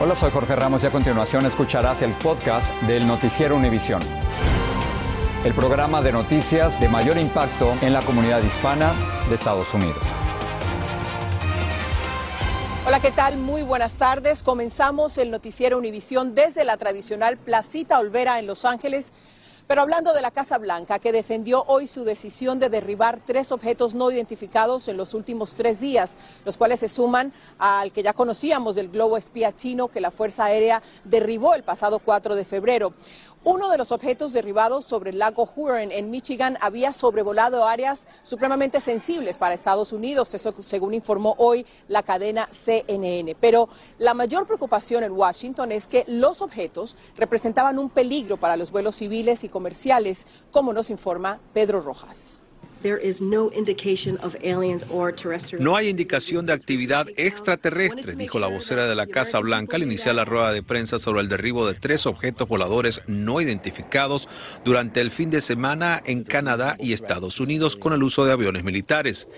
Hola, soy Jorge Ramos y a continuación escucharás el podcast del Noticiero Univisión. El programa de noticias de mayor impacto en la comunidad hispana de Estados Unidos. Hola, ¿qué tal? Muy buenas tardes. Comenzamos el Noticiero Univisión desde la tradicional Placita Olvera en Los Ángeles. Pero hablando de la Casa Blanca, que defendió hoy su decisión de derribar tres objetos no identificados en los últimos tres días, los cuales se suman al que ya conocíamos del globo espía chino que la Fuerza Aérea derribó el pasado 4 de febrero. Uno de los objetos derribados sobre el lago Huron en Michigan había sobrevolado áreas supremamente sensibles para Estados Unidos, eso según informó hoy la cadena CNN. Pero la mayor preocupación en Washington es que los objetos representaban un peligro para los vuelos civiles y comerciales, como nos informa Pedro Rojas. No hay indicación de actividad extraterrestre, dijo la vocera de la Casa Blanca al iniciar la rueda de prensa sobre el derribo de tres objetos voladores no identificados durante el fin de semana en Canadá y Estados Unidos con el uso de aviones militares.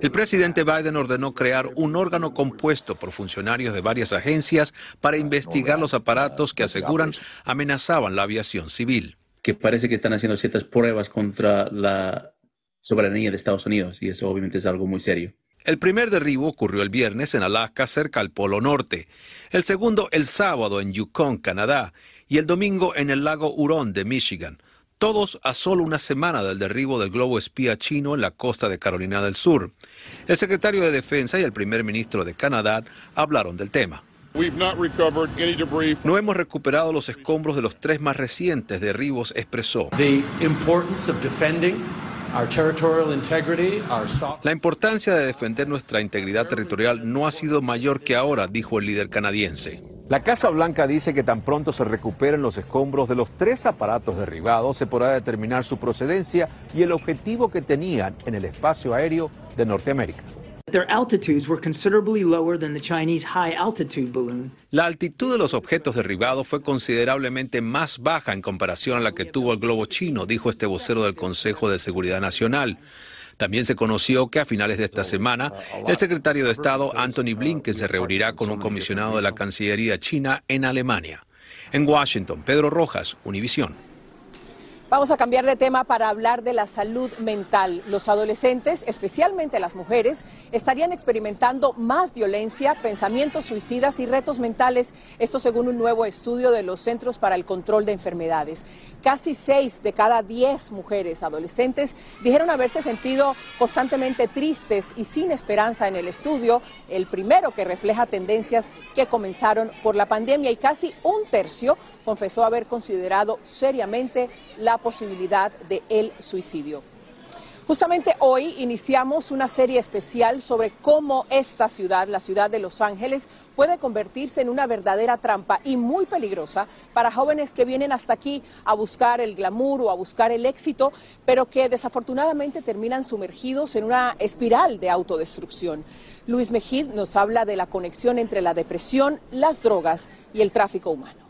El presidente Biden ordenó crear un órgano compuesto por funcionarios de varias agencias para investigar los aparatos que aseguran amenazaban la aviación civil. Que parece que están haciendo ciertas pruebas contra la soberanía de Estados Unidos y eso obviamente es algo muy serio. El primer derribo ocurrió el viernes en Alaska, cerca al Polo Norte. El segundo el sábado en Yukon, Canadá. Y el domingo en el lago Hurón de Michigan. Todos a solo una semana del derribo del globo espía chino en la costa de Carolina del Sur. El secretario de Defensa y el primer ministro de Canadá hablaron del tema. No hemos recuperado los escombros de los tres más recientes derribos, expresó. La importancia de defender nuestra integridad territorial no ha sido mayor que ahora, dijo el líder canadiense. La Casa Blanca dice que tan pronto se recuperen los escombros de los tres aparatos derribados, se podrá determinar su procedencia y el objetivo que tenían en el espacio aéreo de Norteamérica. La altitud de los objetos derribados fue considerablemente más baja en comparación a la que tuvo el globo chino, dijo este vocero del Consejo de Seguridad Nacional. También se conoció que a finales de esta semana el secretario de Estado Anthony Blinken se reunirá con un comisionado de la Cancillería china en Alemania. En Washington, Pedro Rojas, Univisión. Vamos a cambiar de tema para hablar de la salud mental. Los adolescentes, especialmente las mujeres, estarían experimentando más violencia, pensamientos suicidas y retos mentales, esto según un nuevo estudio de los Centros para el Control de Enfermedades. Casi seis de cada diez mujeres adolescentes dijeron haberse sentido constantemente tristes y sin esperanza en el estudio, el primero que refleja tendencias que comenzaron por la pandemia y casi un tercio confesó haber considerado seriamente la posibilidad de suicidio. Justamente hoy iniciamos una serie especial sobre cómo esta ciudad, la ciudad de Los Ángeles, puede convertirse en una verdadera trampa y muy peligrosa para jóvenes que vienen hasta aquí a buscar el glamour o a buscar el éxito, pero que desafortunadamente terminan sumergidos en una espiral de autodestrucción. Luis Mejid nos habla de la conexión entre la depresión, las drogas y el tráfico humano.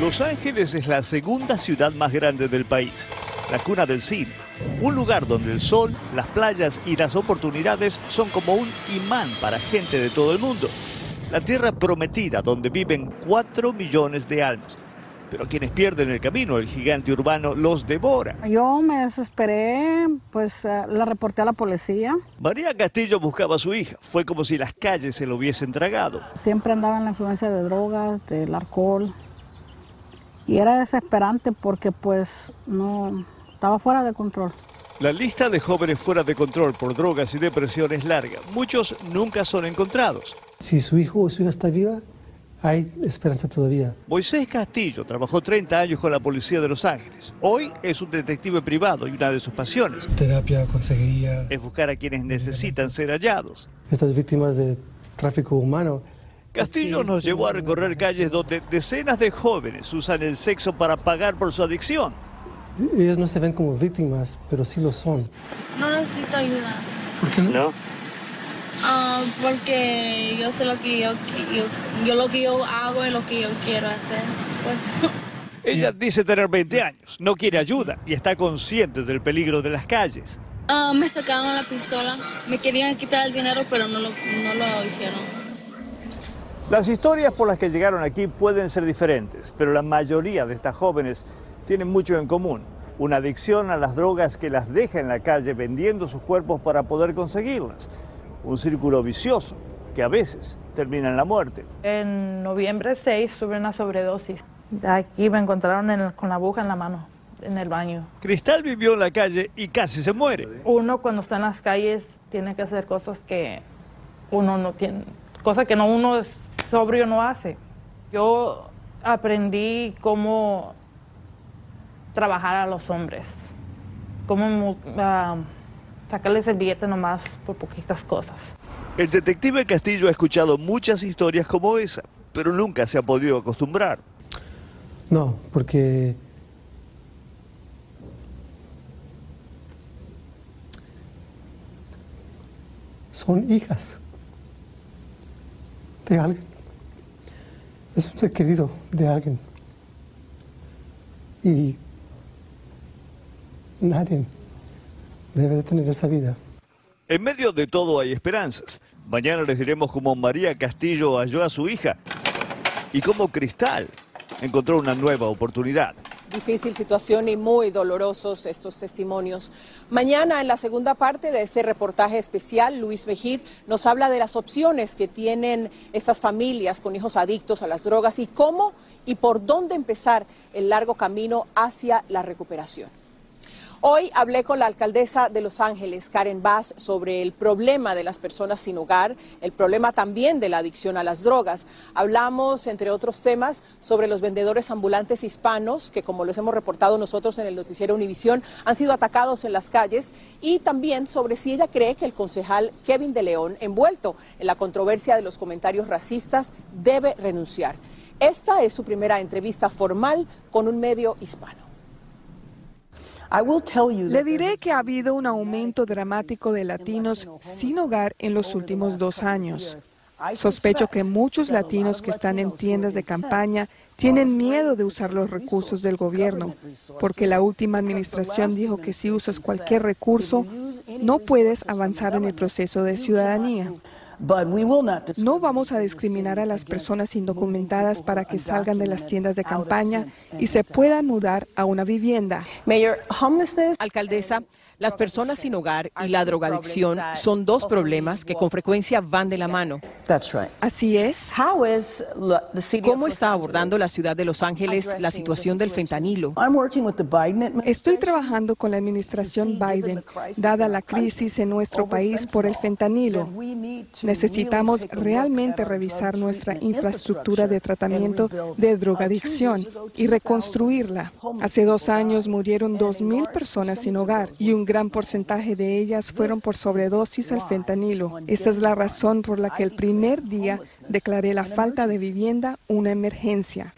Los Ángeles es la segunda ciudad más grande del país, la cuna del cine, Un lugar donde el sol, las playas y las oportunidades son como un imán para gente de todo el mundo. La tierra prometida donde viven 4 millones de almas. Pero quienes pierden el camino, el gigante urbano los devora. Yo me desesperé, pues eh, la reporté a la policía. María Castillo buscaba a su hija. Fue como si las calles se lo hubiesen tragado. Siempre andaba en la influencia de drogas, del alcohol. Y era desesperante porque pues no estaba fuera de control. La lista de jóvenes fuera de control por drogas y depresión es larga. Muchos nunca son encontrados. Si su hijo o su hija está viva, hay esperanza todavía. Moisés Castillo trabajó 30 años con la policía de Los Ángeles. Hoy es un detective privado y una de sus pasiones Terapia, consejería. es buscar a quienes necesitan ser hallados. Estas víctimas de tráfico humano. Castillo nos llevó a recorrer calles donde decenas de jóvenes usan el sexo para pagar por su adicción. Ellos no se ven como víctimas, pero sí lo son. No necesito ayuda. ¿Por qué no? Ah, porque yo sé lo que yo, yo, yo lo que yo hago es lo que yo quiero hacer. Pues Ella dice tener 20 años, no quiere ayuda y está consciente del peligro de las calles. ah, me sacaron la pistola, me querían quitar el dinero, pero no lo, no lo hicieron. Las historias por las que llegaron aquí pueden ser diferentes, pero la mayoría de estas jóvenes tienen mucho en común. Una adicción a las drogas que las deja en la calle vendiendo sus cuerpos para poder conseguirlas. Un círculo vicioso que a veces termina en la muerte. En noviembre 6 tuve una sobredosis. Aquí me encontraron en el- con la aguja en la mano, en el baño. Cristal vivió en la calle y casi se muere. Uno cuando está en las calles tiene que hacer cosas que uno no tiene, cosas que no uno es sobrio no hace. Yo aprendí cómo trabajar a los hombres, cómo ah, sacarles el billete nomás por poquitas cosas. El detective Castillo ha escuchado muchas historias como esa, pero nunca se ha podido acostumbrar. No, porque son hijas de alguien. Es un ser querido de alguien. Y nadie debe de tener esa vida. En medio de todo hay esperanzas. Mañana les diremos cómo María Castillo halló a su hija y cómo Cristal encontró una nueva oportunidad. Difícil situación y muy dolorosos estos testimonios. Mañana, en la segunda parte de este reportaje especial, Luis Mejid nos habla de las opciones que tienen estas familias con hijos adictos a las drogas y cómo y por dónde empezar el largo camino hacia la recuperación. Hoy hablé con la alcaldesa de Los Ángeles, Karen Bass, sobre el problema de las personas sin hogar, el problema también de la adicción a las drogas. Hablamos, entre otros temas, sobre los vendedores ambulantes hispanos, que como les hemos reportado nosotros en el noticiero Univisión, han sido atacados en las calles, y también sobre si ella cree que el concejal Kevin de León, envuelto en la controversia de los comentarios racistas, debe renunciar. Esta es su primera entrevista formal con un medio hispano. Le diré que ha habido un aumento dramático de latinos sin hogar en los últimos dos años. Sospecho que muchos latinos que están en tiendas de campaña tienen miedo de usar los recursos del gobierno, porque la última administración dijo que si usas cualquier recurso, no puedes avanzar en el proceso de ciudadanía. No vamos a discriminar a las personas indocumentadas para que salgan de las tiendas de campaña y se puedan mudar a una vivienda. Alcaldesa, las personas sin hogar y la drogadicción son dos problemas que con frecuencia van de la mano. Así es. ¿Cómo está abordando la ciudad de Los Ángeles la situación del fentanilo? Estoy trabajando con la administración Biden, dada la crisis en nuestro país por el fentanilo. Necesitamos realmente revisar nuestra infraestructura de tratamiento de drogadicción y reconstruirla. Hace dos años murieron 2.000 personas sin hogar y un gran porcentaje de ellas fueron por sobredosis al fentanilo. Esta es la razón por la que el primer día declaré la falta de vivienda una emergencia.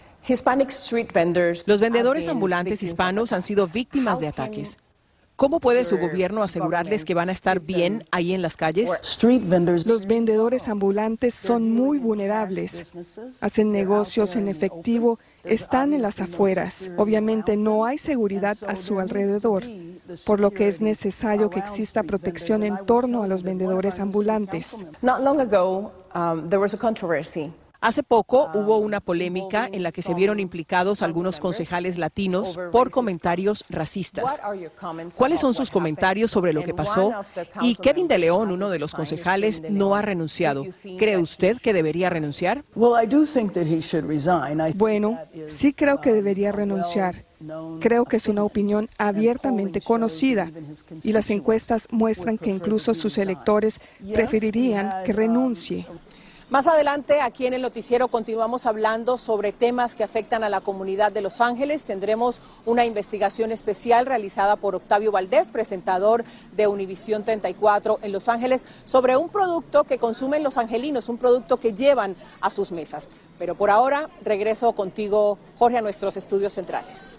Los vendedores ambulantes hispanos han sido víctimas de ataques. ¿Cómo puede su gobierno asegurarles que van a estar bien ahí en las calles? Los vendedores ambulantes son muy vulnerables. Hacen negocios en efectivo, están en las afueras. Obviamente no hay seguridad a su alrededor. Por lo que es necesario que exista protección en torno a los vendedores ambulantes. Hace poco hubo una polémica en la que se vieron implicados algunos concejales latinos por comentarios racistas. ¿Cuáles son sus comentarios sobre lo que pasó? Y Kevin de León, uno de los concejales, no ha renunciado. ¿Cree usted que debería renunciar? Bueno, sí creo que debería renunciar. Creo que es una opinión abiertamente conocida y las encuestas muestran que incluso sus electores preferirían que renuncie. Más adelante, aquí en el noticiero, continuamos hablando sobre temas que afectan a la comunidad de Los Ángeles. Tendremos una investigación especial realizada por Octavio Valdés, presentador de Univisión 34 en Los Ángeles, sobre un producto que consumen los angelinos, un producto que llevan a sus mesas. Pero por ahora, regreso contigo, Jorge, a nuestros estudios centrales.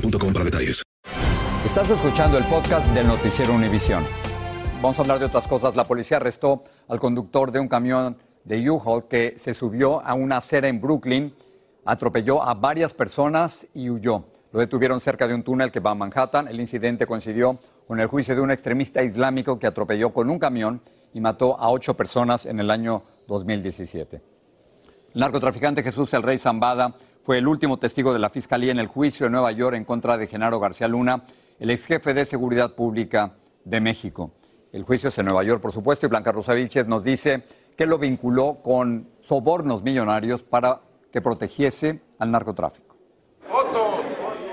para detalles. Estás escuchando el podcast del noticiero Univisión. Vamos a hablar de otras cosas. La policía arrestó al conductor de un camión de U-Haul que se subió a una acera en Brooklyn, atropelló a varias personas y huyó. Lo detuvieron cerca de un túnel que va a Manhattan. El incidente coincidió con el juicio de un extremista islámico que atropelló con un camión y mató a ocho personas en el año 2017. El narcotraficante Jesús El Rey Zambada fue el último testigo de la Fiscalía en el juicio en Nueva York en contra de Genaro García Luna, el ex jefe de Seguridad Pública de México. El juicio es en Nueva York, por supuesto, y Blanca Rosa nos dice que lo vinculó con sobornos millonarios para que protegiese al narcotráfico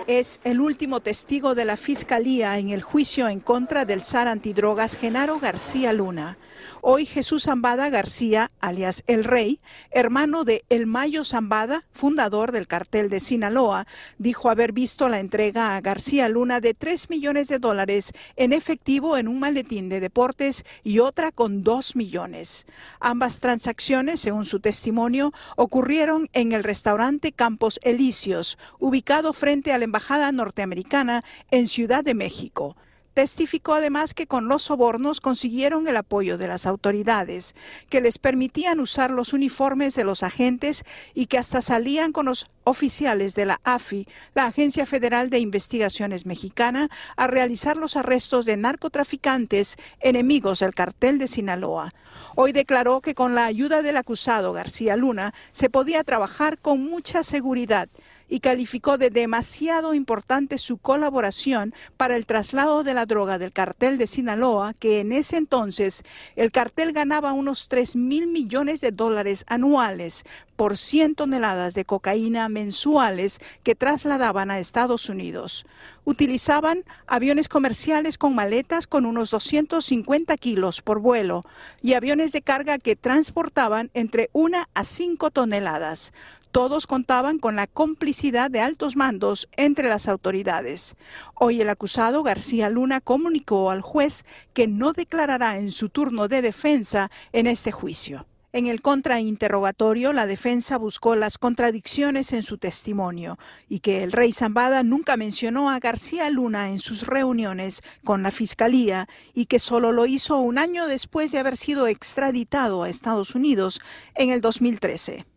es el último testigo de la Fiscalía en el juicio en contra del zar antidrogas Genaro García Luna. Hoy Jesús Zambada García, alias El Rey, hermano de El Mayo Zambada, fundador del cartel de Sinaloa, dijo haber visto la entrega a García Luna de 3 millones de dólares en efectivo en un maletín de deportes y otra con 2 millones. Ambas transacciones, según su testimonio, ocurrieron en el restaurante Campos Elíseos, ubicado frente al embajador Embajada Norteamericana en Ciudad de México. Testificó además que con los sobornos consiguieron el apoyo de las autoridades, que les permitían usar los uniformes de los agentes y que hasta salían con los oficiales de la AFI, la Agencia Federal de Investigaciones Mexicana, a realizar los arrestos de narcotraficantes enemigos del cartel de Sinaloa. Hoy declaró que con la ayuda del acusado García Luna se podía trabajar con mucha seguridad y calificó de demasiado importante su colaboración para el traslado de la droga del cartel de Sinaloa, que en ese entonces el cartel ganaba unos 3 mil millones de dólares anuales por 100 toneladas de cocaína mensuales que trasladaban a Estados Unidos. Utilizaban aviones comerciales con maletas con unos 250 kilos por vuelo y aviones de carga que transportaban entre 1 a 5 toneladas. Todos contaban con la complicidad de altos mandos entre las autoridades. Hoy el acusado García Luna comunicó al juez que no declarará en su turno de defensa en este juicio. En el contrainterrogatorio, la defensa buscó las contradicciones en su testimonio y que el rey Zambada nunca mencionó a García Luna en sus reuniones con la fiscalía y que solo lo hizo un año después de haber sido extraditado a Estados Unidos en el 2013.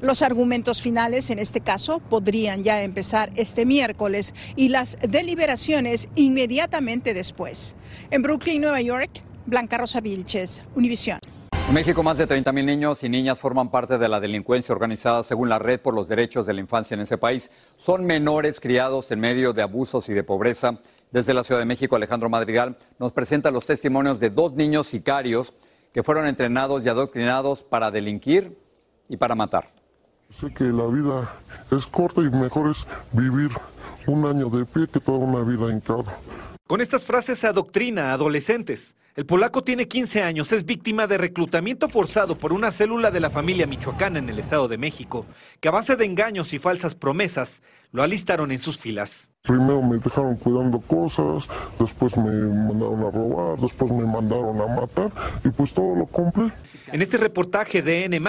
Los argumentos finales en este caso podrían ya empezar este miércoles y las deliberaciones inmediatamente después. En Brooklyn, Nueva York, Blanca Rosa Vilches, Univisión. En México, más de 30.000 niños y niñas forman parte de la delincuencia organizada según la Red por los Derechos de la Infancia en ese país. Son menores criados en medio de abusos y de pobreza. Desde la Ciudad de México, Alejandro Madrigal nos presenta los testimonios de dos niños sicarios que fueron entrenados y adoctrinados para delinquir y para matar. Sé que la vida es corta y mejor es vivir un año de pie que toda una vida hincado. Con estas frases se adoctrina a adolescentes. El polaco tiene 15 años, es víctima de reclutamiento forzado por una célula de la familia michoacana en el Estado de México, que a base de engaños y falsas promesas lo alistaron en sus filas. Primero me dejaron cuidando cosas, después me mandaron a robar, después me mandaron a matar y pues todo lo cumplí. En este reportaje de N+,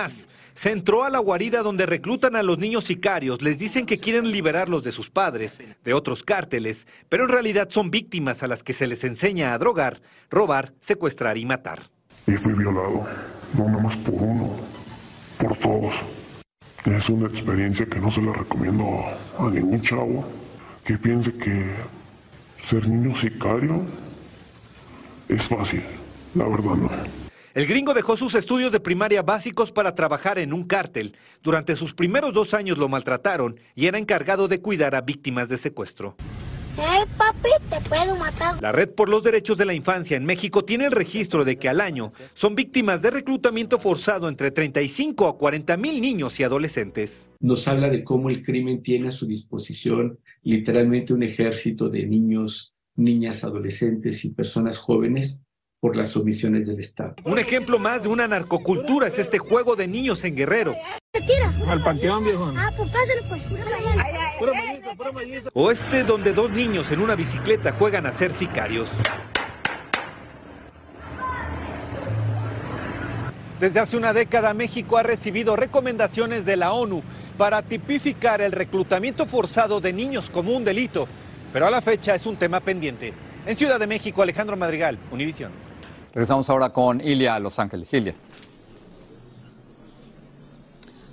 se entró a la guarida donde reclutan a los niños sicarios, les dicen que quieren liberarlos de sus padres, de otros cárteles, pero en realidad son víctimas a las que se les enseña a drogar, robar, secuestrar y matar. Y fui violado, no nomás por uno, por todos. Es una experiencia que no se la recomiendo a ningún chavo que piense que ser niño sicario es fácil. La verdad no. El gringo dejó sus estudios de primaria básicos para trabajar en un cártel. Durante sus primeros dos años lo maltrataron y era encargado de cuidar a víctimas de secuestro. Hey, papi, te puedo matar. La Red por los Derechos de la Infancia en México tiene el registro de que al año son víctimas de reclutamiento forzado entre 35 a 40 mil niños y adolescentes. Nos habla de cómo el crimen tiene a su disposición literalmente un ejército de niños, niñas, adolescentes y personas jóvenes por las omisiones del Estado. Un ejemplo más de una narcocultura es este juego de niños en Guerrero. tira? Al panteón, viejo. Ah, pues pásale, pues. O este donde dos niños en una bicicleta juegan a ser sicarios. Desde hace una década México ha recibido recomendaciones de la ONU para tipificar el reclutamiento forzado de niños como un delito, pero a la fecha es un tema pendiente. En Ciudad de México, Alejandro Madrigal, Univisión. Regresamos ahora con Ilia a Los Ángeles. Ilia.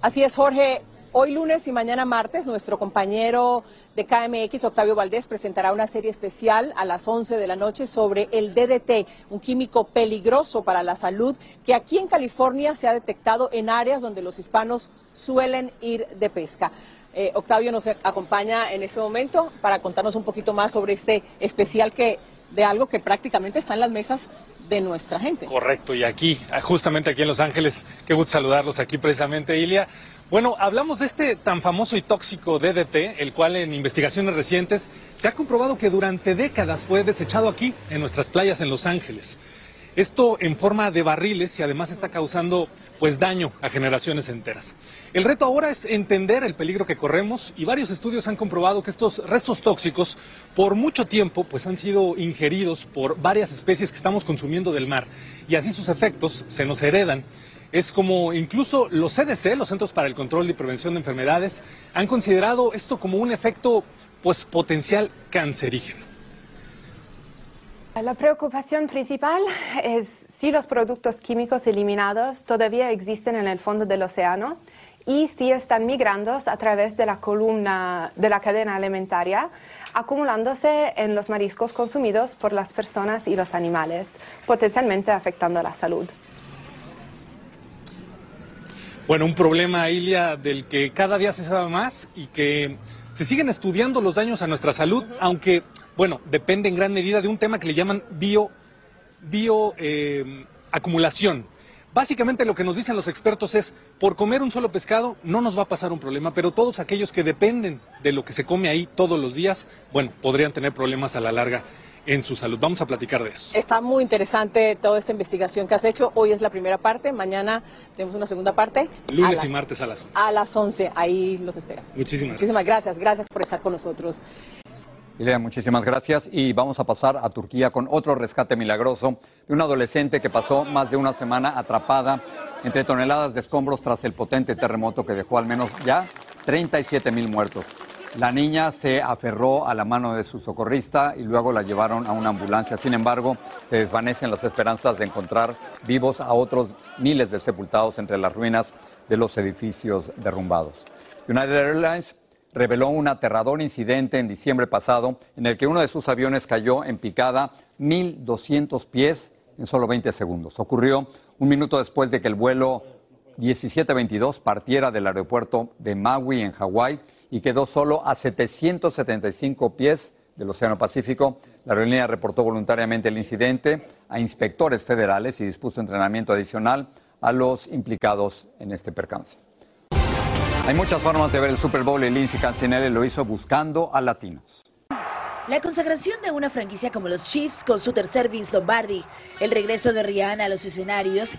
Así es, Jorge. Hoy lunes y mañana martes, nuestro compañero de KMX, Octavio Valdés, presentará una serie especial a las 11 de la noche sobre el DDT, un químico peligroso para la salud que aquí en California se ha detectado en áreas donde los hispanos suelen ir de pesca. Eh, Octavio nos acompaña en este momento para contarnos un poquito más sobre este especial que de algo que prácticamente está en las mesas de nuestra gente. Correcto, y aquí, justamente aquí en Los Ángeles, qué gusto saludarlos aquí precisamente, Ilia. Bueno, hablamos de este tan famoso y tóxico DDT, el cual en investigaciones recientes se ha comprobado que durante décadas fue desechado aquí, en nuestras playas en Los Ángeles. Esto en forma de barriles y además está causando pues daño a generaciones enteras. El reto ahora es entender el peligro que corremos y varios estudios han comprobado que estos restos tóxicos por mucho tiempo pues han sido ingeridos por varias especies que estamos consumiendo del mar y así sus efectos se nos heredan es como incluso los CDC, los Centros para el Control y Prevención de Enfermedades, han considerado esto como un efecto pues potencial cancerígeno. La preocupación principal es si los productos químicos eliminados todavía existen en el fondo del océano y si están migrando a través de la columna de la cadena alimentaria, acumulándose en los mariscos consumidos por las personas y los animales, potencialmente afectando la salud. Bueno, un problema, Ilia, del que cada día se sabe más y que se siguen estudiando los daños a nuestra salud, aunque, bueno, depende en gran medida de un tema que le llaman bio, bio eh, acumulación. Básicamente lo que nos dicen los expertos es, por comer un solo pescado no nos va a pasar un problema, pero todos aquellos que dependen de lo que se come ahí todos los días, bueno, podrían tener problemas a la larga en su salud. Vamos a platicar de eso. Está muy interesante toda esta investigación que has hecho. Hoy es la primera parte, mañana tenemos una segunda parte. Lunes y martes a las 11. A las 11, ahí los espera. Muchísimas, Muchísimas gracias. gracias. por estar con nosotros. Ilia, muchísimas gracias y vamos a pasar a Turquía con otro rescate milagroso de una adolescente que pasó más de una semana atrapada entre toneladas de escombros tras el potente terremoto que dejó al menos ya 37 mil muertos. La niña se aferró a la mano de su socorrista y luego la llevaron a una ambulancia. Sin embargo, se desvanecen las esperanzas de encontrar vivos a otros miles de sepultados entre las ruinas de los edificios derrumbados. United Airlines reveló un aterrador incidente en diciembre pasado en el que uno de sus aviones cayó en picada 1.200 pies en solo 20 segundos. Ocurrió un minuto después de que el vuelo 1722 partiera del aeropuerto de Maui en Hawái y quedó solo a 775 pies del Océano Pacífico. La aerolínea reportó voluntariamente el incidente a inspectores federales y dispuso entrenamiento adicional a los implicados en este percance. Hay muchas formas de ver el Super Bowl y Lindsay Cancinelli lo hizo buscando a latinos. La consagración de una franquicia como los Chiefs con su tercer Vince Lombardi, el regreso de Rihanna a los escenarios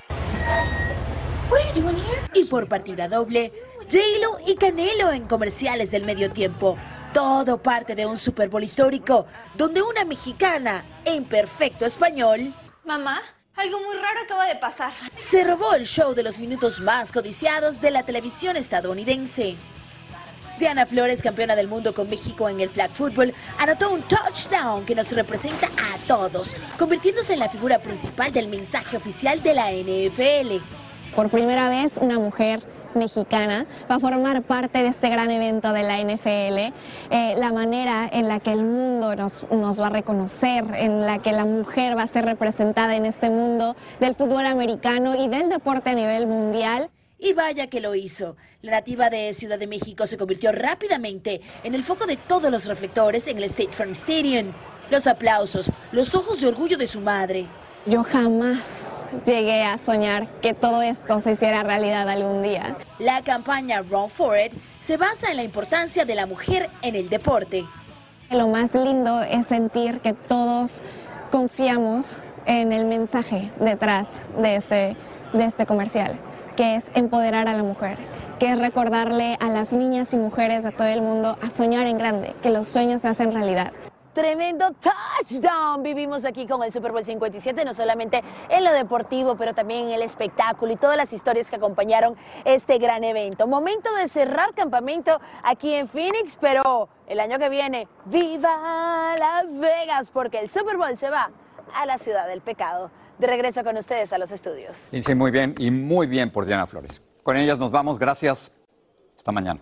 y por partida doble, J-Lo y Canelo en comerciales del medio tiempo. Todo parte de un Super Bowl histórico donde una mexicana en perfecto español Mamá, algo muy raro acaba de pasar. se robó el show de los minutos más codiciados de la televisión estadounidense. Diana Flores, campeona del mundo con México en el flag football, anotó un touchdown que nos representa a todos, convirtiéndose en la figura principal del mensaje oficial de la NFL. Por primera vez, una mujer mexicana va a formar parte de este gran evento de la NFL, eh, la manera en la que el mundo nos, nos va a reconocer, en la que la mujer va a ser representada en este mundo del fútbol americano y del deporte a nivel mundial. Y vaya que lo hizo. La nativa de Ciudad de México se convirtió rápidamente en el foco de todos los reflectores en el State Farm Stadium. Los aplausos, los ojos de orgullo de su madre. Yo jamás llegué a soñar que todo esto se hiciera realidad algún día. La campaña Run For It se basa en la importancia de la mujer en el deporte. Lo más lindo es sentir que todos confiamos en el mensaje detrás de este, de este comercial, que es empoderar a la mujer, que es recordarle a las niñas y mujeres de todo el mundo a soñar en grande, que los sueños se hacen realidad. Tremendo touchdown vivimos aquí con el Super Bowl 57, no solamente en lo deportivo, pero también en el espectáculo y todas las historias que acompañaron este gran evento. Momento de cerrar campamento aquí en Phoenix, pero el año que viene, ¡viva Las Vegas! Porque el Super Bowl se va a la ciudad del pecado. De regreso con ustedes a los estudios. Lindsay, muy bien y muy bien por Diana Flores. Con ellas nos vamos. Gracias. Hasta mañana.